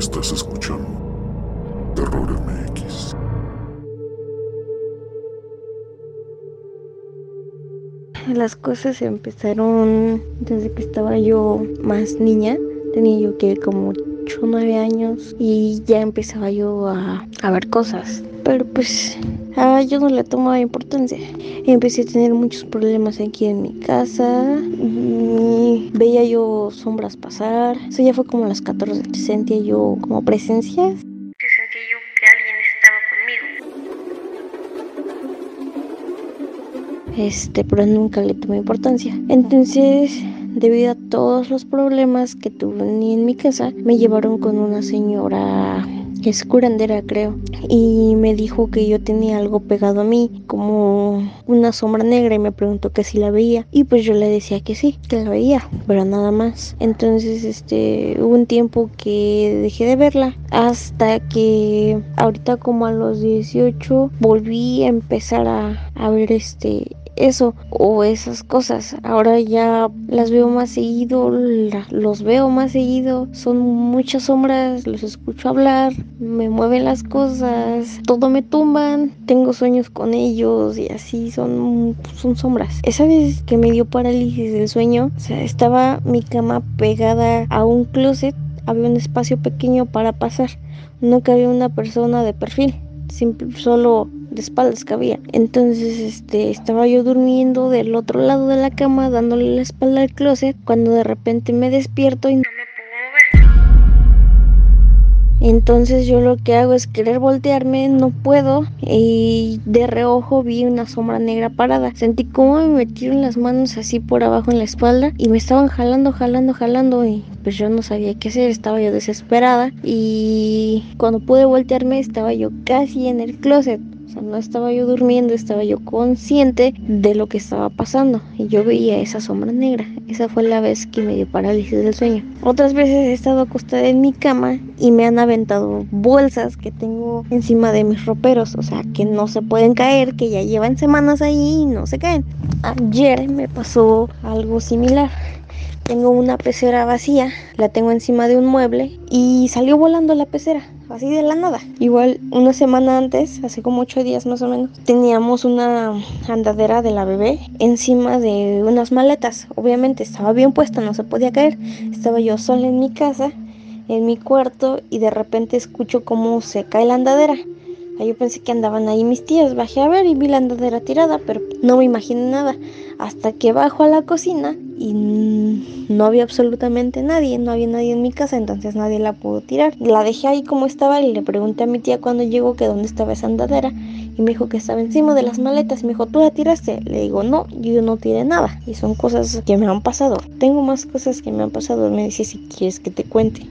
Estás escuchando Terror MX. Las cosas empezaron desde que estaba yo más niña. Tenía yo que como 8 o 9 años y ya empezaba yo a, a ver cosas. Pero pues ah, yo no le tomaba importancia. Empecé a tener muchos problemas aquí en mi casa. Veía yo sombras pasar. Eso ya fue como a las 14. Sentía yo como presencias. Sentía yo que alguien estaba conmigo. Este, pero nunca le tomé importancia. Entonces, debido a todos los problemas que tuve en mi casa, me llevaron con una señora es curandera creo, y me dijo que yo tenía algo pegado a mí, como una sombra negra, y me preguntó que si la veía, y pues yo le decía que sí, que la veía, pero nada más. Entonces, este, hubo un tiempo que dejé de verla, hasta que ahorita como a los 18 volví a empezar a, a ver este eso o esas cosas. Ahora ya las veo más seguido, los veo más seguido. Son muchas sombras, los escucho hablar, me mueven las cosas, todo me tumban. Tengo sueños con ellos y así son, son sombras. Esa vez que me dio parálisis del sueño, o sea, estaba mi cama pegada a un closet, había un espacio pequeño para pasar. No cabía una persona de perfil, solo de espaldas que había. Entonces, este, estaba yo durmiendo del otro lado de la cama, dándole la espalda al closet, cuando de repente me despierto y no. Entonces yo lo que hago es querer voltearme, no puedo y de reojo vi una sombra negra parada. Sentí como me metieron las manos así por abajo en la espalda y me estaban jalando, jalando, jalando y pues yo no sabía qué hacer, estaba yo desesperada y cuando pude voltearme estaba yo casi en el closet. O sea, no estaba yo durmiendo, estaba yo consciente de lo que estaba pasando y yo veía esa sombra negra. Esa fue la vez que me dio parálisis del sueño. Otras veces he estado acostada en mi cama y me han aventado bolsas que tengo encima de mis roperos, o sea, que no se pueden caer, que ya llevan semanas ahí y no se caen. Ayer me pasó algo similar. Tengo una pecera vacía, la tengo encima de un mueble y salió volando la pecera, así de la nada. Igual una semana antes, hace como ocho días más o menos, teníamos una andadera de la bebé encima de unas maletas. Obviamente estaba bien puesta, no se podía caer. Estaba yo sola en mi casa, en mi cuarto y de repente escucho cómo se cae la andadera. Yo pensé que andaban ahí mis tías, bajé a ver y vi la andadera tirada, pero no me imaginé nada. Hasta que bajo a la cocina y no había absolutamente nadie, no había nadie en mi casa, entonces nadie la pudo tirar. La dejé ahí como estaba y le pregunté a mi tía cuando llegó que dónde estaba esa andadera y me dijo que estaba encima de las maletas. Me dijo, ¿tú la tiraste? Le digo, no, yo no tiré nada. Y son cosas que me han pasado. Tengo más cosas que me han pasado. Me dice si quieres que te cuente.